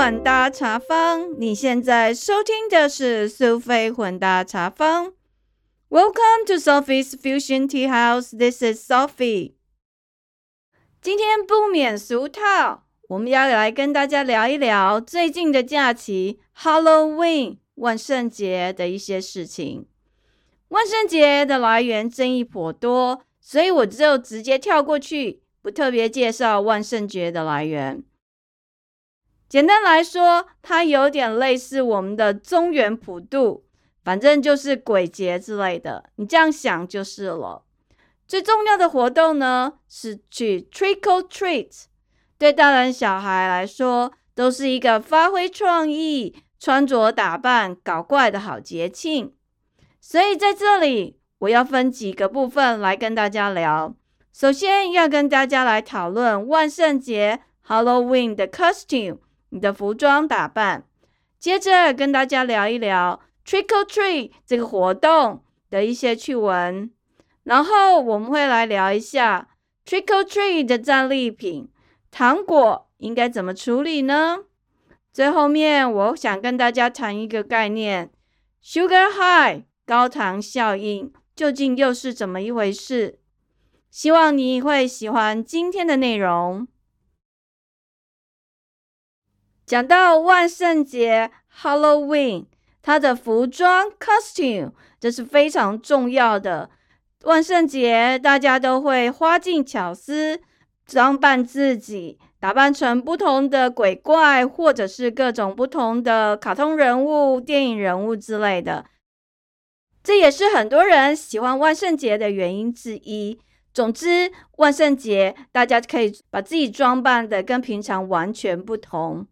混搭茶坊。你现在收听的是苏菲混搭茶坊。Welcome to Sophie's Fusion Tea House. This is Sophie. 今天不免俗套，我们要来跟大家聊一聊最近的假期 Halloween 万圣节的一些事情。万圣节的来源争议颇多，所以我就直接跳过去，不特别介绍万圣节的来源。简单来说，它有点类似我们的中原普渡，反正就是鬼节之类的。你这样想就是了。最重要的活动呢，是去 trick or treat。对大人小孩来说，都是一个发挥创意、穿着打扮、搞怪的好节庆。所以在这里，我要分几个部分来跟大家聊。首先要跟大家来讨论万圣节 Halloween 的 costume。你的服装打扮，接着跟大家聊一聊 Trick or Treat 这个活动的一些趣闻，然后我们会来聊一下 Trick or Treat 的战利品糖果应该怎么处理呢？最后面我想跟大家谈一个概念，Sugar High 高糖效应究竟又是怎么一回事？希望你会喜欢今天的内容。讲到万圣节 Halloween，它的服装 costume 这是非常重要的。万圣节大家都会花尽巧思，装扮自己，打扮成不同的鬼怪，或者是各种不同的卡通人物、电影人物之类的。这也是很多人喜欢万圣节的原因之一。总之，万圣节大家可以把自己装扮的跟平常完全不同。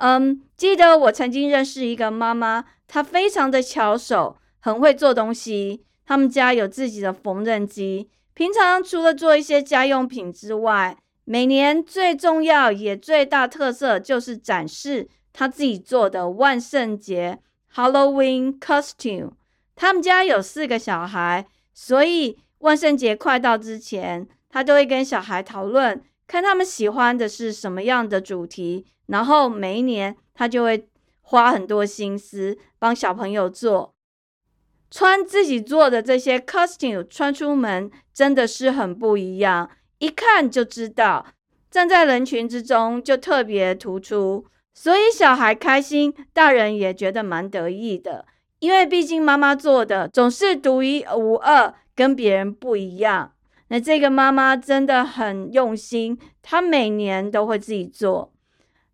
嗯，记得我曾经认识一个妈妈，她非常的巧手，很会做东西。他们家有自己的缝纫机，平常除了做一些家用品之外，每年最重要也最大特色就是展示她自己做的万圣节 Halloween costume。他们家有四个小孩，所以万圣节快到之前，他都会跟小孩讨论，看他们喜欢的是什么样的主题。然后每一年，他就会花很多心思帮小朋友做穿自己做的这些 costume，穿出门真的是很不一样，一看就知道，站在人群之中就特别突出。所以小孩开心，大人也觉得蛮得意的，因为毕竟妈妈做的总是独一无二，跟别人不一样。那这个妈妈真的很用心，她每年都会自己做。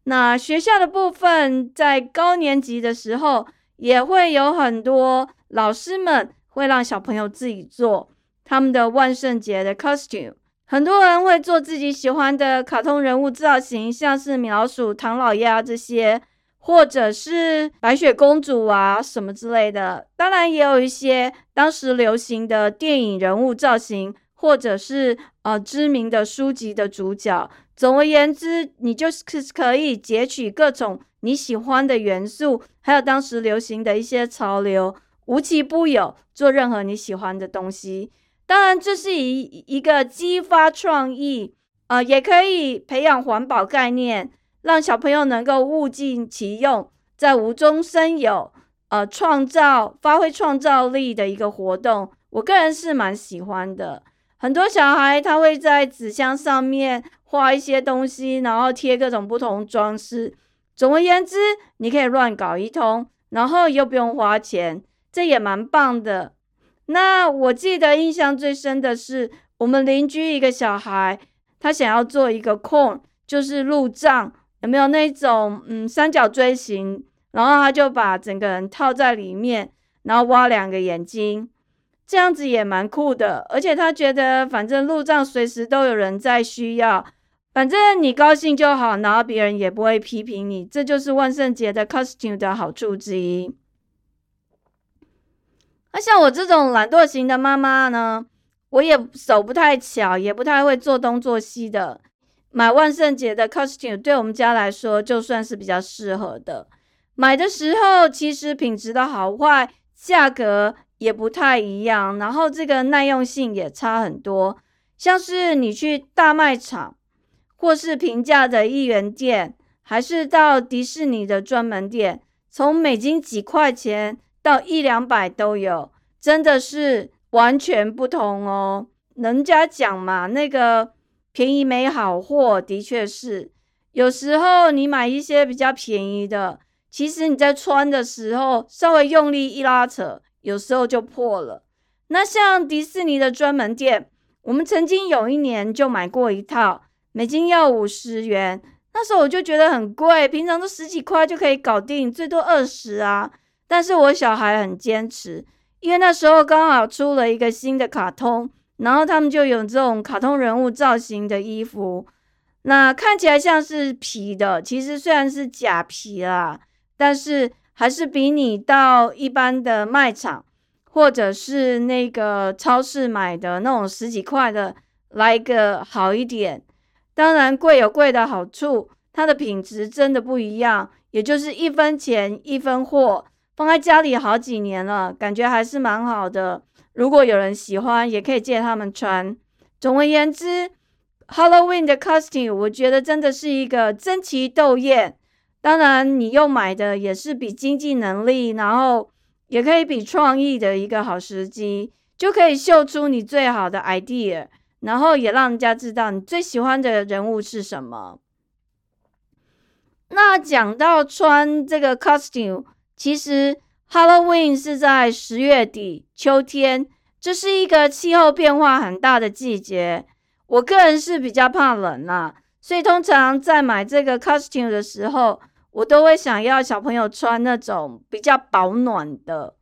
那学校的部分，在高年级的时候，也会有很多老师们会让小朋友自己做他们的万圣节的 costume。很多人会做自己喜欢的卡通人物造型，像是米老鼠、唐老鸭这些，或者是白雪公主啊什么之类的。当然，也有一些当时流行的电影人物造型，或者是呃知名的书籍的主角。总而言之，你就是可以截取各种你喜欢的元素，还有当时流行的一些潮流，无奇不有，做任何你喜欢的东西。当然，这是一一个激发创意，呃，也可以培养环保概念，让小朋友能够物尽其用，在无中生有，呃，创造发挥创造力的一个活动。我个人是蛮喜欢的。很多小孩他会在纸箱上面。画一些东西，然后贴各种不同装饰。总而言之，你可以乱搞一通，然后又不用花钱，这也蛮棒的。那我记得印象最深的是，我们邻居一个小孩，他想要做一个空就是路障，有没有那种嗯三角锥形？然后他就把整个人套在里面，然后挖两个眼睛。这样子也蛮酷的，而且他觉得反正路障随时都有人在需要，反正你高兴就好，然后别人也不会批评你，这就是万圣节的 costume 的好处之一。那像我这种懒惰型的妈妈呢，我也手不太巧，也不太会做东做西的，买万圣节的 costume 对我们家来说就算是比较适合的。买的时候其实品质的好坏，价格。也不太一样，然后这个耐用性也差很多。像是你去大卖场或是平价的一元店，还是到迪士尼的专门店，从美金几块钱到一两百都有，真的是完全不同哦。人家讲嘛，那个便宜没好货，的确是。有时候你买一些比较便宜的，其实你在穿的时候稍微用力一拉扯，有时候就破了。那像迪士尼的专门店，我们曾经有一年就买过一套，美金要五十元，那时候我就觉得很贵，平常都十几块就可以搞定，最多二十啊。但是我小孩很坚持，因为那时候刚好出了一个新的卡通，然后他们就有这种卡通人物造型的衣服。那看起来像是皮的，其实虽然是假皮啦，但是还是比你到一般的卖场或者是那个超市买的那种十几块的来个好一点。当然贵有贵的好处，它的品质真的不一样，也就是一分钱一分货，放在家里好几年了，感觉还是蛮好的。如果有人喜欢，也可以借他们穿。总而言之。Halloween 的 costume，我觉得真的是一个争奇斗艳。当然，你又买的也是比经济能力，然后也可以比创意的一个好时机，就可以秀出你最好的 idea，然后也让人家知道你最喜欢的人物是什么。那讲到穿这个 costume，其实 Halloween 是在十月底，秋天，这是一个气候变化很大的季节。我个人是比较怕冷啦，所以通常在买这个 costume 的时候，我都会想要小朋友穿那种比较保暖的。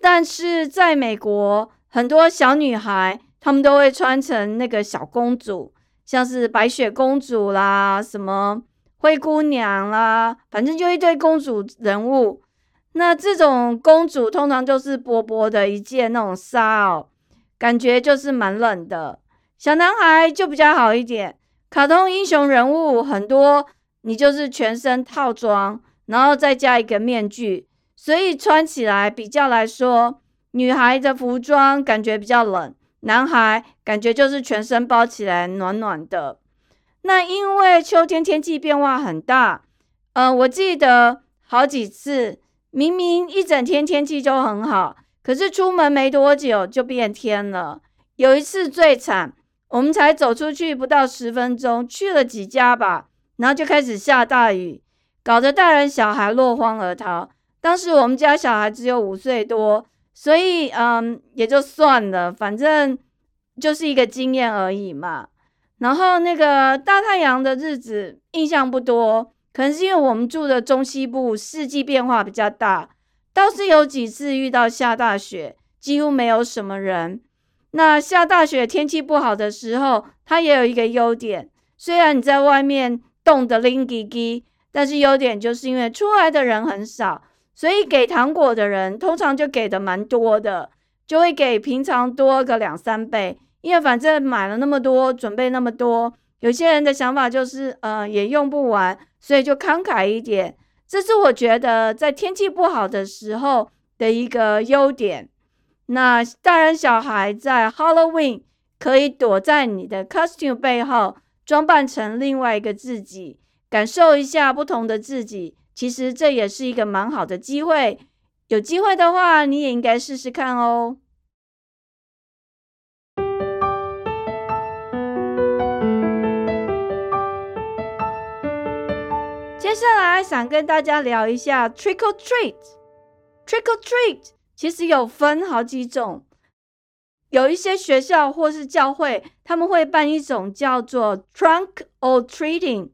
但是在美国，很多小女孩她们都会穿成那个小公主，像是白雪公主啦、什么灰姑娘啦，反正就一堆公主人物。那这种公主通常就是薄薄的一件那种纱哦，感觉就是蛮冷的。小男孩就比较好一点，卡通英雄人物很多，你就是全身套装，然后再加一个面具，所以穿起来比较来说，女孩的服装感觉比较冷，男孩感觉就是全身包起来暖暖的。那因为秋天天气变化很大，嗯，我记得好几次，明明一整天天气就很好，可是出门没多久就变天了。有一次最惨。我们才走出去不到十分钟，去了几家吧，然后就开始下大雨，搞得大人小孩落荒而逃。当时我们家小孩只有五岁多，所以嗯也就算了，反正就是一个经验而已嘛。然后那个大太阳的日子印象不多，可能是因为我们住的中西部四季变化比较大，倒是有几次遇到下大雪，几乎没有什么人。那下大雪天气不好的时候，它也有一个优点。虽然你在外面冻得拎叽叽，但是优点就是因为出来的人很少，所以给糖果的人通常就给的蛮多的，就会给平常多个两三倍。因为反正买了那么多，准备那么多，有些人的想法就是，呃，也用不完，所以就慷慨一点。这是我觉得在天气不好的时候的一个优点。那大人小孩在 Halloween 可以躲在你的 costume 背后，装扮成另外一个自己，感受一下不同的自己。其实这也是一个蛮好的机会。有机会的话，你也应该试试看哦。接下来想跟大家聊一下 trick or treat，trick or treat。其实有分好几种，有一些学校或是教会，他们会办一种叫做 trunk or treating，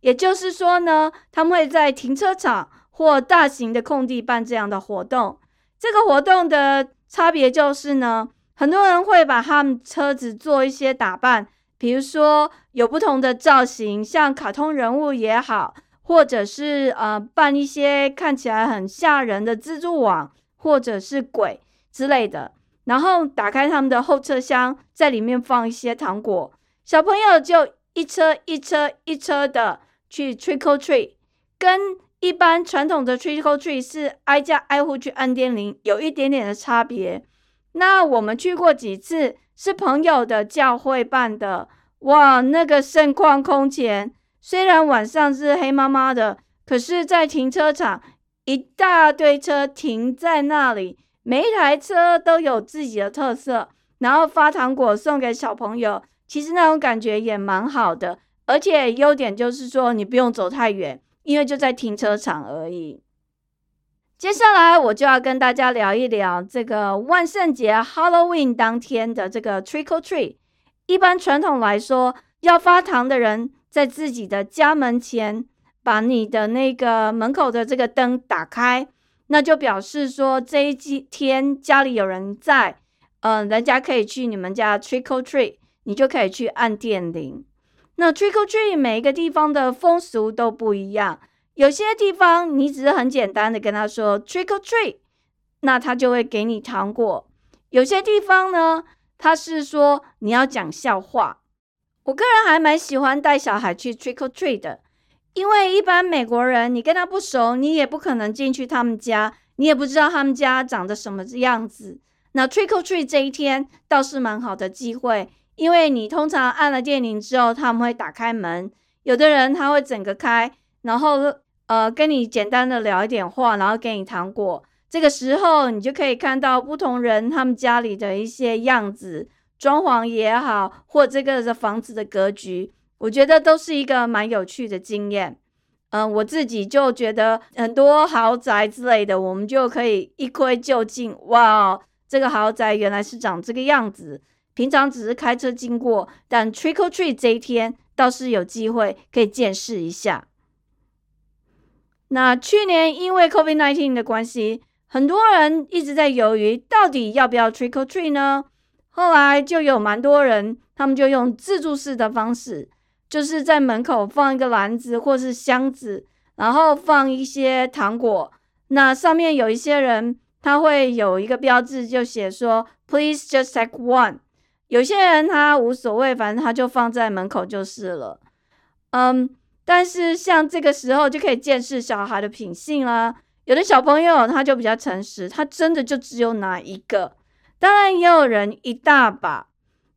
也就是说呢，他们会在停车场或大型的空地办这样的活动。这个活动的差别就是呢，很多人会把他们车子做一些打扮，比如说有不同的造型，像卡通人物也好，或者是呃办一些看起来很吓人的蜘蛛网。或者是鬼之类的，然后打开他们的后车厢，在里面放一些糖果，小朋友就一车一车一车的去 trick or treat，跟一般传统的 trick or treat 是挨家挨户去按电铃，有一点点的差别。那我们去过几次，是朋友的教会办的，哇，那个盛况空前，虽然晚上是黑麻麻的，可是，在停车场一大堆车停在那里，每一台车都有自己的特色，然后发糖果送给小朋友，其实那种感觉也蛮好的。而且优点就是说，你不用走太远，因为就在停车场而已。接下来我就要跟大家聊一聊这个万圣节 Halloween 当天的这个 Trick or Treat。一般传统来说，要发糖的人在自己的家门前把你的那个门口的这个灯打开，那就表示说这一天家里有人在，嗯，人家可以去你们家 Trick or Treat，你就可以去按电铃。那 Trick or Treat 每一个地方的风俗都不一样，有些地方你只是很简单的跟他说 Trick or Treat，那他就会给你糖果。有些地方呢，他是说你要讲笑话。我个人还蛮喜欢带小孩去 Trick or Treat 的，因为一般美国人你跟他不熟，你也不可能进去他们家，你也不知道他们家长得什么样子。那 Trick or Treat 这一天倒是蛮好的机会。因为你通常按了电铃之后，他们会打开门。有的人他会整个开，然后呃跟你简单的聊一点话，然后给你糖果。这个时候你就可以看到不同人他们家里的一些样子，装潢也好，或这个的房子的格局，我觉得都是一个蛮有趣的经验。嗯，我自己就觉得很多豪宅之类的，我们就可以一窥究竟。哇，这个豪宅原来是长这个样子。平常只是开车经过，但 Trick or Treat 这一天倒是有机会可以见识一下。那去年因为 COVID nineteen 的关系，很多人一直在犹豫到底要不要 Trick or Treat 呢？后来就有蛮多人，他们就用自助式的方式，就是在门口放一个篮子或是箱子，然后放一些糖果。那上面有一些人，他会有一个标志，就写说 “Please just take one”。有些人他无所谓，反正他就放在门口就是了。嗯，但是像这个时候就可以见识小孩的品性啦。有的小朋友他就比较诚实，他真的就只有拿一个。当然也有人一大把，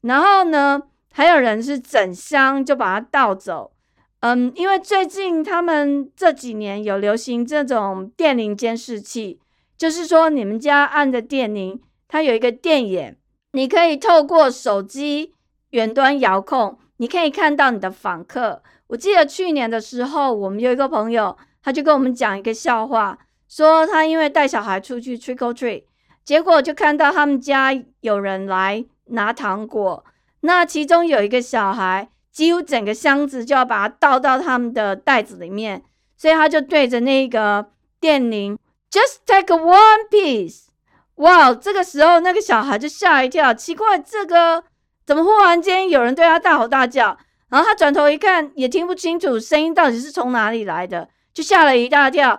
然后呢，还有人是整箱就把它倒走。嗯，因为最近他们这几年有流行这种电铃监视器，就是说你们家按的电铃，它有一个电眼。你可以透过手机远端遥控，你可以看到你的访客。我记得去年的时候，我们有一个朋友，他就跟我们讲一个笑话，说他因为带小孩出去 trick or treat，结果就看到他们家有人来拿糖果，那其中有一个小孩几乎整个箱子就要把它倒到他们的袋子里面，所以他就对着那个电铃，just take one piece。哇！这个时候，那个小孩就吓一跳，奇怪，这个怎么忽然间有人对他大吼大叫？然后他转头一看，也听不清楚声音到底是从哪里来的，就吓了一大跳，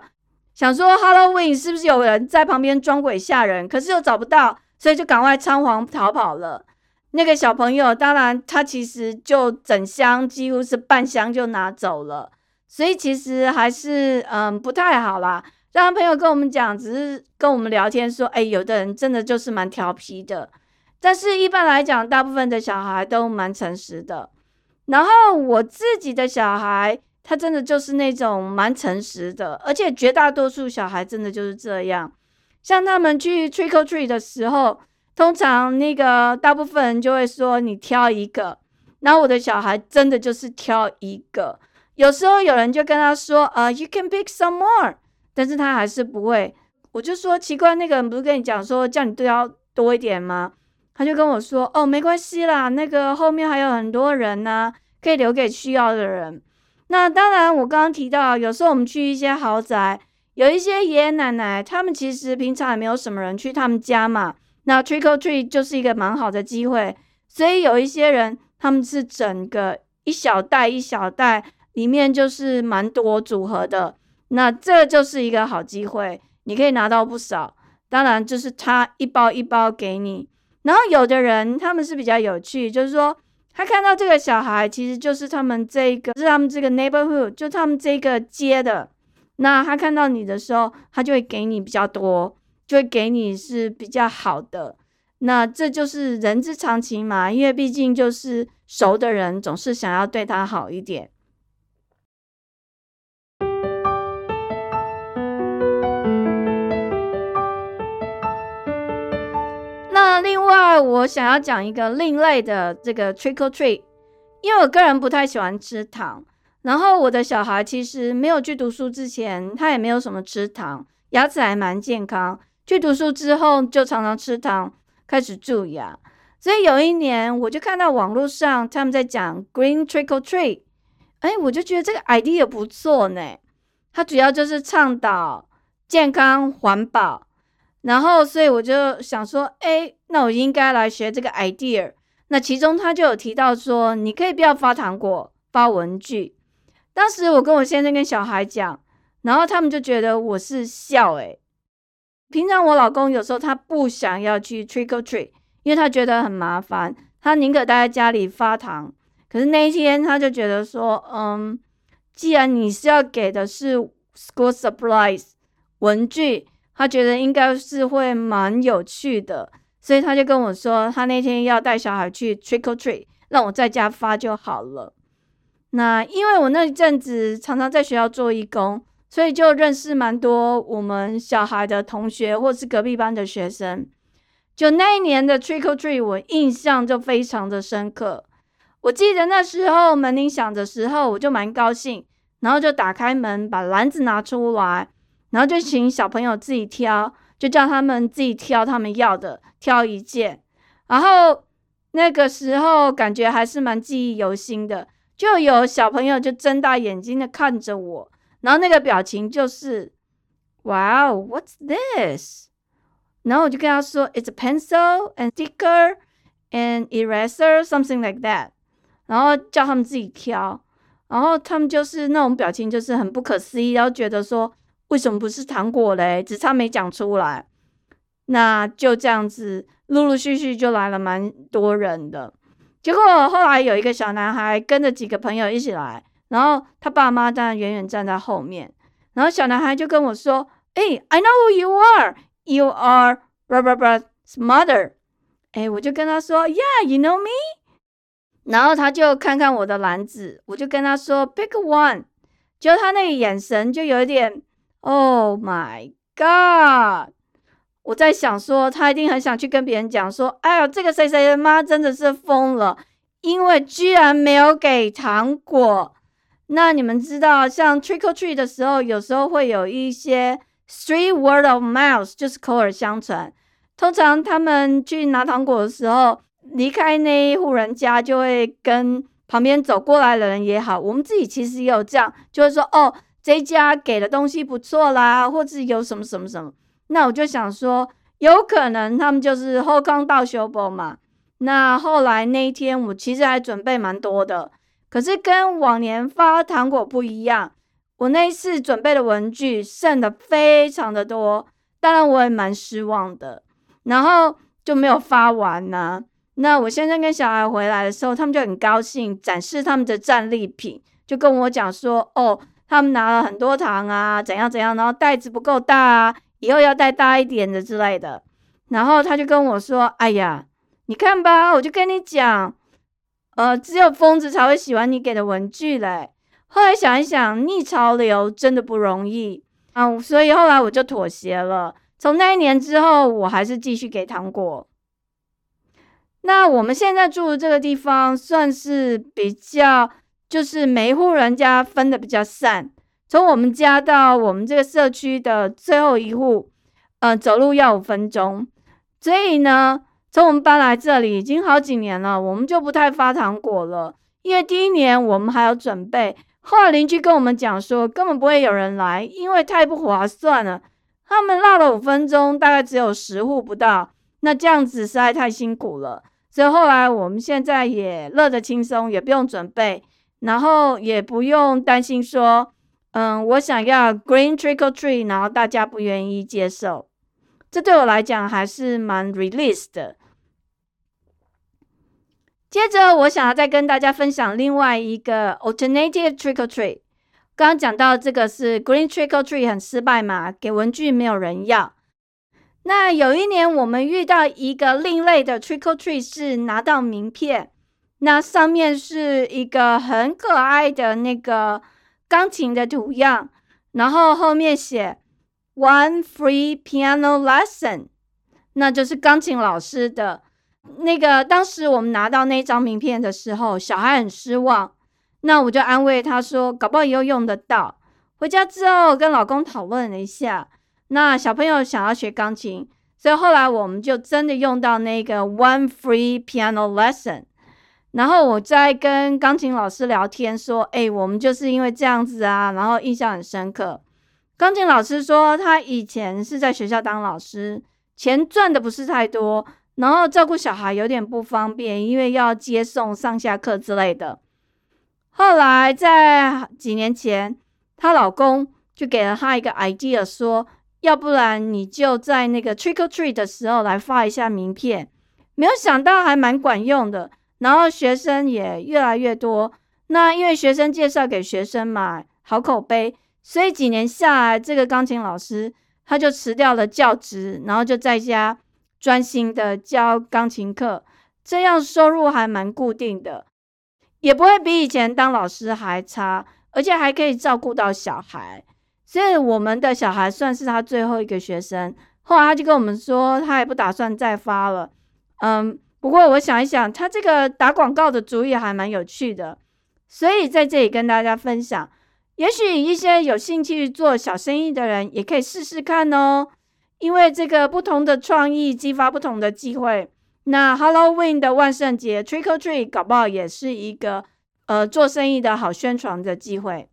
想说 Halloween 是不是有人在旁边装鬼吓人？可是又找不到，所以就赶快仓皇逃跑了。那个小朋友，当然他其实就整箱几乎是半箱就拿走了，所以其实还是嗯不太好啦。当朋友跟我们讲，只是跟我们聊天说，哎，有的人真的就是蛮调皮的，但是一般来讲，大部分的小孩都蛮诚实的。然后我自己的小孩，他真的就是那种蛮诚实的，而且绝大多数小孩真的就是这样。像他们去 trick or treat 的时候，通常那个大部分人就会说你挑一个，然后我的小孩真的就是挑一个。有时候有人就跟他说，呃，you can pick some more。但是他还是不会，我就说奇怪，那个人不是跟你讲说叫你都要多一点吗？他就跟我说，哦，没关系啦，那个后面还有很多人呢，可以留给需要的人。那当然，我刚刚提到，有时候我们去一些豪宅，有一些爷爷奶奶，他们其实平常也没有什么人去他们家嘛。那 trick or treat 就是一个蛮好的机会，所以有一些人他们是整个一小袋一小袋，里面就是蛮多组合的。那这就是一个好机会，你可以拿到不少。当然，就是他一包一包给你。然后有的人他们是比较有趣，就是说他看到这个小孩，其实就是他们这个是他们这个 neighborhood，就他们这个街的。那他看到你的时候，他就会给你比较多，就会给你是比较好的。那这就是人之常情嘛因为毕竟就是熟的人总是想要对他好一点。那另外我想要讲一个另类的这个 trick or treat 因为我个人不太喜欢吃糖然后我的小孩其实没有去读书之前他也没有什么吃糖牙齿还蛮健康去读书之后，就常常吃糖，开始蛀牙。所以有一年，我就看到网络上他们在讲 green Trickle Tree，哎，我就觉得这个 idea 不错呢。它主要就是倡导健康环保。然后，所以我就想说，哎，那我应该来学这个 idea。那其中他就有提到说，你可以不要发糖果，发文具。当时我跟我先生跟小孩讲，然后他们就觉得我是笑诶。平常我老公有时候他不想要去 trick or treat，因为他觉得很麻烦，他宁可待在家里发糖。可是那一天他就觉得说，嗯，既然你是要给的是 school supplies 文具。他觉得应该是会蛮有趣的，所以他就跟我说，他那天要带小孩去 trick or treat，让我在家发就好了。那因为我那一阵子常常在学校做义工，所以就认识蛮多我们小孩的同学或是隔壁班的学生。就那一年的 trick or treat，我印象就非常的深刻。我记得那时候门铃响的时候，我就蛮高兴，然后就打开门，把篮子拿出来。然后就请小朋友自己挑，就叫他们自己挑他们要的，挑一件。然后那个时候感觉还是蛮记忆犹新的，就有小朋友就睁大眼睛的看着我，然后那个表情就是，Wow, what's this？然后我就跟他说，It's a pencil and sticker and eraser, something like that。然后叫他们自己挑，然后他们就是那种表情，就是很不可思议，然后觉得说。为什么不是糖果嘞？只差没讲出来。那就这样子，陆陆续续就来了蛮多人的。结果后来有一个小男孩跟着几个朋友一起来，然后他爸妈当然远远站在后面。然后小男孩就跟我说：“哎，I know who you are. You are blah blah blah's mother。”哎，我就跟他说：“Yeah, you know me。”然后他就看看我的篮子，我就跟他说：“Pick one。”就他那个眼神就有点。Oh my god！我在想说，他一定很想去跟别人讲说：“哎呀，这个谁谁的妈真的是疯了，因为居然没有给糖果。”那你们知道，像 trick or treat 的时候，有时候会有一些 street word of mouth，就是口耳相传。通常他们去拿糖果的时候，离开那一户人家，就会跟旁边走过来的人也好，我们自己其实也有这样，就会说哦。这家给的东西不错啦，或者有什么什么什么，那我就想说，有可能他们就是后康到修补嘛。那后来那一天，我其实还准备蛮多的，可是跟往年发糖果不一样，我那一次准备的文具剩的非常的多，当然我也蛮失望的，然后就没有发完呢。那我先生跟小孩回来的时候，他们就很高兴，展示他们的战利品，就跟我讲说，哦。他们拿了很多糖啊，怎样怎样，然后袋子不够大啊，以后要带大一点的之类的。然后他就跟我说：“哎呀，你看吧，我就跟你讲，呃，只有疯子才会喜欢你给的文具嘞。”后来想一想，逆潮流真的不容易啊，所以后来我就妥协了。从那一年之后，我还是继续给糖果。那我们现在住的这个地方算是比较。就是每一户人家分的比较散，从我们家到我们这个社区的最后一户，呃，走路要五分钟。所以呢，从我们搬来这里已经好几年了，我们就不太发糖果了。因为第一年我们还有准备，后来邻居跟我们讲说，根本不会有人来，因为太不划算了。他们绕了五分钟，大概只有十户不到，那这样子实在太辛苦了。所以后来我们现在也乐得轻松，也不用准备。然后也不用担心说，嗯，我想要 green trick or Tree，然后大家不愿意接受，这对我来讲还是蛮 release 的。接着，我想要再跟大家分享另外一个 alternative trick or treat。刚刚讲到这个是 green trick or treat 很失败嘛，给文具没有人要。那有一年我们遇到一个另类的 trick or treat，是拿到名片。那上面是一个很可爱的那个钢琴的图样，然后后面写 “one free piano lesson”。那就是钢琴老师的。那个当时我们拿到那张名片的时候，小孩很失望。那我就安慰他说：“搞不好以后用得到。”回家之后跟老公讨论了一下，那小朋友想要学钢琴，所以后来我们就真的用到那个 One Free Piano Lesson。然后我在跟钢琴老师聊天说：“哎，我们就是因为这样子啊，然后印象很深刻。”钢琴老师说他以前是在学校当老师，钱赚的不是太多。然后照顾小孩有点不方便，因为要接送上下课之类的。后来在几年前，她老公就给了她一个 idea，说要不然你就在那个 trick or treat 的时候来发一下名片。没有想到还蛮管用的，然后学生也越来越多。那因为学生介绍给学生嘛，好口碑，所以几年下来，这个钢琴老师他就辞掉了教职，然后就在家。专心的教钢琴课，这样收入还蛮固定的，也不会比以前当老师还差，而且还可以照顾到小孩。所以我们的小孩算是他最后一个学生。后来他就跟我们说，他也不打算再发了。嗯，不过我想一想，他这个打广告的主意还蛮有趣的，所以在这里跟大家分享。也许一些有兴趣做小生意的人也可以试试看哦。因为这个不同的创意激发不同的机会，那 Halloween 的万圣节 Trick or Treat 搞不好也是一个呃做生意的好宣传的机会。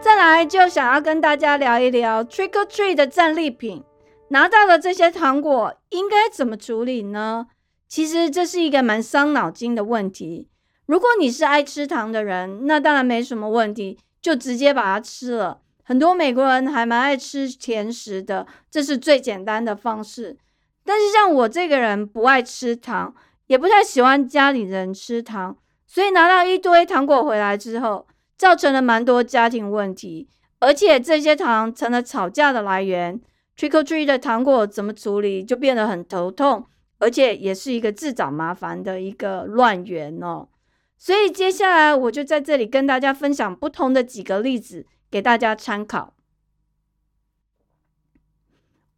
再来就想要跟大家聊一聊 Trick or Treat 的战利品，拿到了这些糖果应该怎么处理呢？其实这是一个蛮伤脑筋的问题。如果你是爱吃糖的人，那当然没什么问题，就直接把它吃了。很多美国人还蛮爱吃甜食的，这是最简单的方式。但是像我这个人不爱吃糖，也不太喜欢家里人吃糖，所以拿到一堆糖果回来之后，造成了蛮多家庭问题，而且这些糖成了吵架的来源。Trick or treat 的糖果怎么处理，就变得很头痛，而且也是一个自找麻烦的一个乱源哦。所以接下来我就在这里跟大家分享不同的几个例子，给大家参考。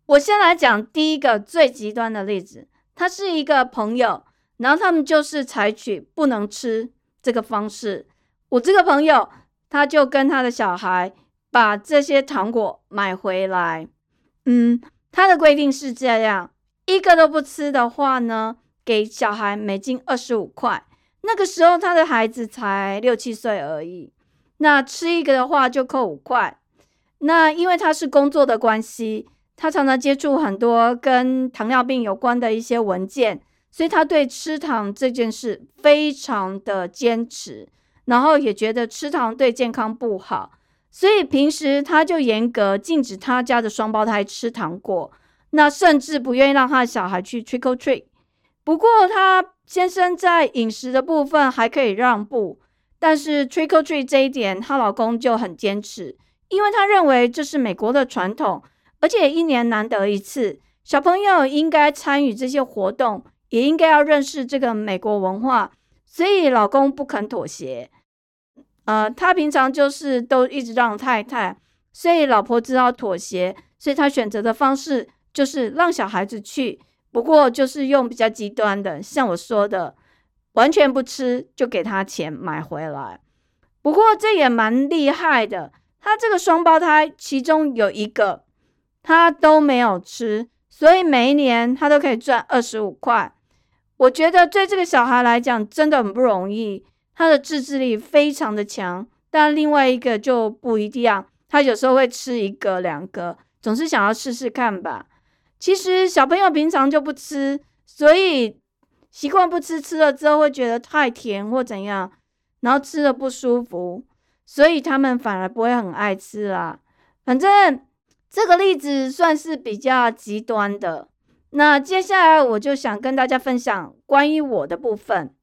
我先来讲第一个最极端的例子，他是一个朋友，然后他们就是采取不能吃这个方式。我这个朋友他就跟他的小孩把这些糖果买回来，嗯，他的规定是这样：一个都不吃的话呢，给小孩每斤二十五块。那个时候他的孩子才六七岁而已，那吃一个的话就扣五块。那因为他是工作的关系，他常常接触很多跟糖尿病有关的一些文件，所以他对吃糖这件事非常的坚持，然后也觉得吃糖对健康不好，所以平时他就严格禁止他家的双胞胎吃糖果，那甚至不愿意让他的小孩去 trick or treat。不过他。先生在饮食的部分还可以让步，但是 trick or treat 这一点，她老公就很坚持，因为他认为这是美国的传统，而且一年难得一次，小朋友应该参与这些活动，也应该要认识这个美国文化，所以老公不肯妥协。呃，他平常就是都一直让太太，所以老婆知道妥协，所以他选择的方式就是让小孩子去。不过就是用比较极端的，像我说的，完全不吃就给他钱买回来。不过这也蛮厉害的，他这个双胞胎其中有一个他都没有吃，所以每一年他都可以赚二十五块。我觉得对这个小孩来讲真的很不容易，他的自制力非常的强。但另外一个就不一样，他有时候会吃一个两个，总是想要试试看吧。其实小朋友平常就不吃，所以习惯不吃，吃了之后会觉得太甜或怎样，然后吃了不舒服，所以他们反而不会很爱吃啦。反正这个例子算是比较极端的。那接下来我就想跟大家分享关于我的部分。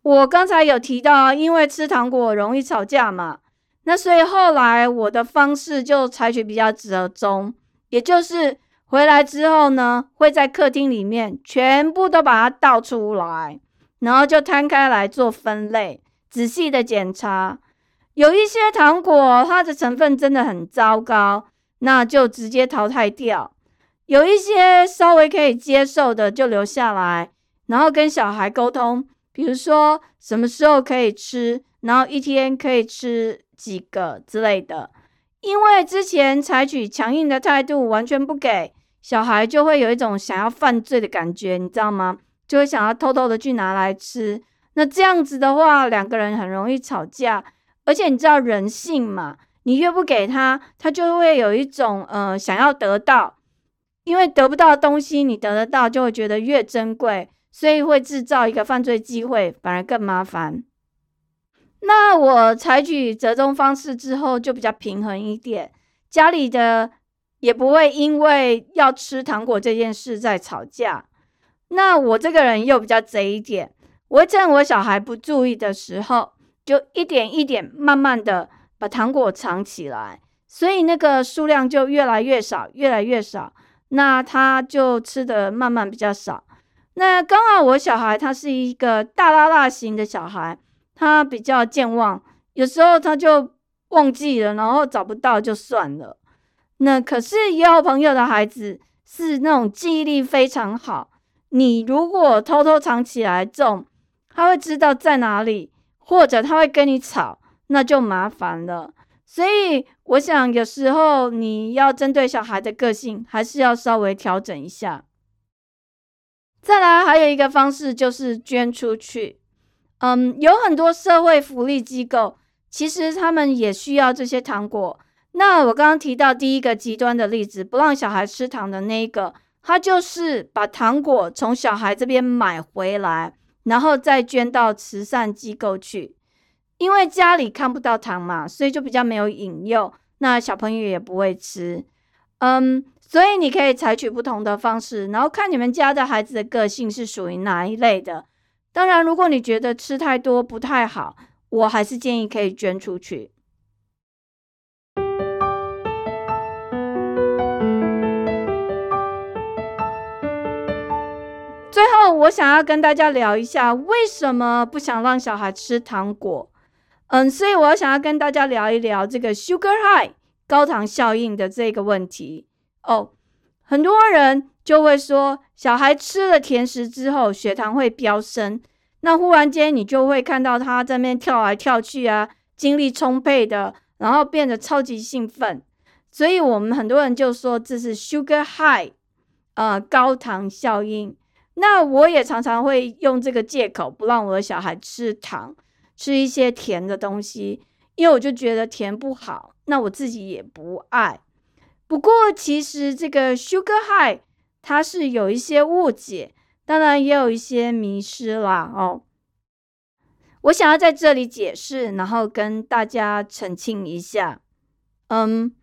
我刚才有提到，因为吃糖果容易吵架嘛，那所以后来我的方式就采取比较折中，也就是。回来之后呢，会在客厅里面全部都把它倒出来，然后就摊开来做分类，仔细的检查。有一些糖果它的成分真的很糟糕，那就直接淘汰掉；有一些稍微可以接受的就留下来，然后跟小孩沟通，比如说什么时候可以吃，然后一天可以吃几个之类的。因为之前采取强硬的态度，完全不给小孩，就会有一种想要犯罪的感觉，你知道吗？就会想要偷偷的去拿来吃。那这样子的话，两个人很容易吵架。而且你知道人性嘛？你越不给他，他就会有一种呃想要得到，因为得不到的东西你得得到，就会觉得越珍贵，所以会制造一个犯罪机会，反而更麻烦。那我采取折中方式之后，就比较平衡一点，家里的也不会因为要吃糖果这件事在吵架。那我这个人又比较贼一点，我会趁我小孩不注意的时候。就一点一点慢慢的把糖果藏起来，所以那个数量就越来越少，越来越少。那他就吃的慢慢比较少。那刚好我小孩他是一个大拉拉型的小孩，他比较健忘，有时候他就忘记了，然后找不到就算了。那可是也有朋友的孩子是那种记忆力非常好，你如果偷偷藏起来种，他会知道在哪里。或者他会跟你吵，那就麻烦了。所以我想，有时候你要针对小孩的个性，还是要稍微调整一下。再来，还有一个方式就是捐出去。嗯，有很多社会福利机构，其实他们也需要这些糖果。那我刚刚提到第一个极端的例子，不让小孩吃糖的那一个，他就是把糖果从小孩这边买回来。然后再捐到慈善机构去，因为家里看不到糖嘛，所以就比较没有引诱，那小朋友也不会吃。嗯，所以你可以采取不同的方式，然后看你们家的孩子的个性是属于哪一类的。当然，如果你觉得吃太多不太好，我还是建议可以捐出去。后，我想要跟大家聊一下，为什么不想让小孩吃糖果？嗯，所以我想要跟大家聊一聊这个 sugar high 高糖效应的这个问题。哦，很多人就会说，小孩吃了甜食之后，血糖会飙升，那忽然间你就会看到他在那边跳来跳去啊，精力充沛的，然后变得超级兴奋。所以我们很多人就说这是 sugar high，呃，高糖效应。那我也常常会用这个借口不让我的小孩吃糖，吃一些甜的东西，因为我就觉得甜不好。那我自己也不爱。不过其实这个 sugar high 它是有一些误解，当然也有一些迷失啦。哦，我想要在这里解释，然后跟大家澄清一下。嗯，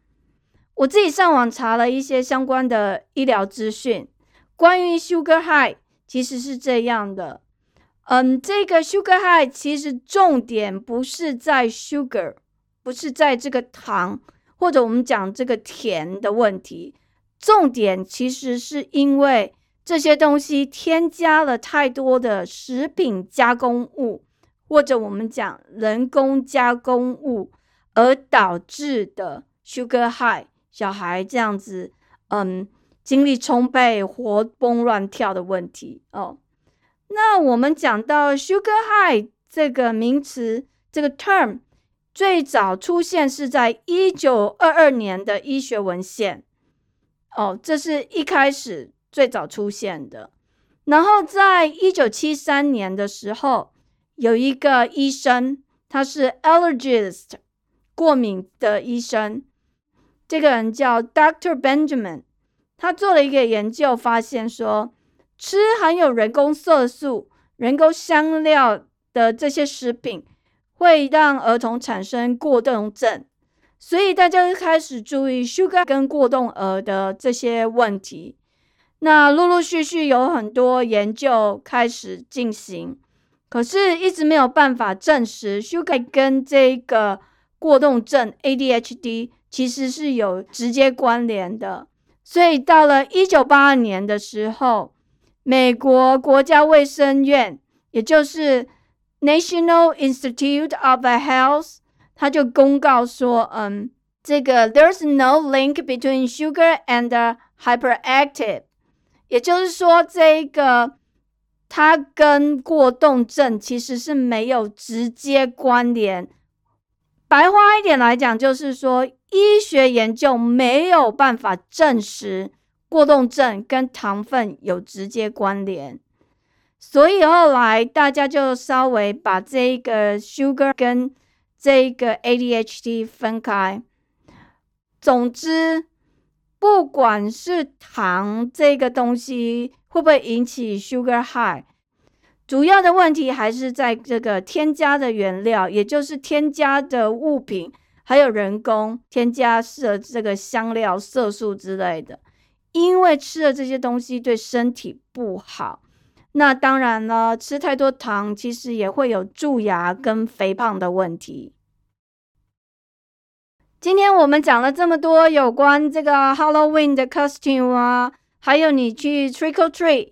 我自己上网查了一些相关的医疗资讯，关于 sugar high。其实是这样的，嗯，这个 sugar high 其实重点不是在 sugar，不是在这个糖或者我们讲这个甜的问题，重点其实是因为这些东西添加了太多的食品加工物，或者我们讲人工加工物而导致的 sugar high，小孩这样子，嗯。精力充沛、活蹦乱跳的问题哦。那我们讲到 sugar high 这个名词，这个 term 最早出现是在一九二二年的医学文献哦，这是一开始最早出现的。然后在一九七三年的时候，有一个医生，他是 allergist 过敏的医生，这个人叫 Doctor Benjamin。他做了一个研究，发现说，吃含有人工色素、人工香料的这些食品，会让儿童产生过动症。所以大家就开始注意 sugar 跟过动儿的这些问题。那陆陆续续有很多研究开始进行，可是一直没有办法证实 sugar 跟这个过动症 ADHD 其实是有直接关联的。所以到了一九八二年的时候，美国国家卫生院，也就是 National Institute of Health，他就公告说，嗯，这个 there's no link between sugar and hyperactive，也就是说，这个它跟过动症其实是没有直接关联。白话一点来讲，就是说，医学研究没有办法证实过动症跟糖分有直接关联，所以后来大家就稍微把这一个 sugar 跟这一个 ADHD 分开。总之，不管是糖这个东西会不会引起 sugar high。主要的问题还是在这个添加的原料，也就是添加的物品，还有人工添加的这个香料、色素之类的。因为吃了这些东西对身体不好。那当然了，吃太多糖其实也会有蛀牙跟肥胖的问题。今天我们讲了这么多有关这个 Halloween 的 costume 啊，还有你去 trick or treat。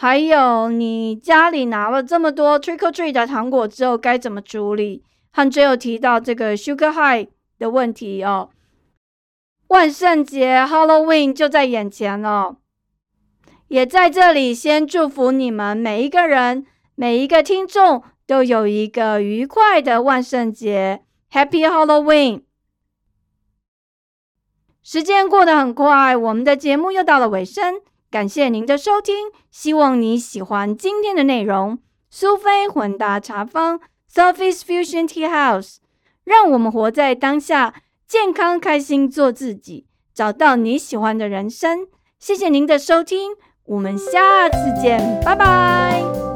还有，你家里拿了这么多 trick or treat 的糖果之后，该怎么处理？和最后提到这个 sugar high 的问题哦。万圣节 Halloween 就在眼前了，也在这里先祝福你们每一个人、每一个听众都有一个愉快的万圣节，Happy Halloween！时间过得很快，我们的节目又到了尾声。感谢您的收听，希望你喜欢今天的内容。苏菲混搭茶坊 （Sophie's Fusion Tea House），让我们活在当下，健康开心做自己，找到你喜欢的人生。谢谢您的收听，我们下次见，拜拜。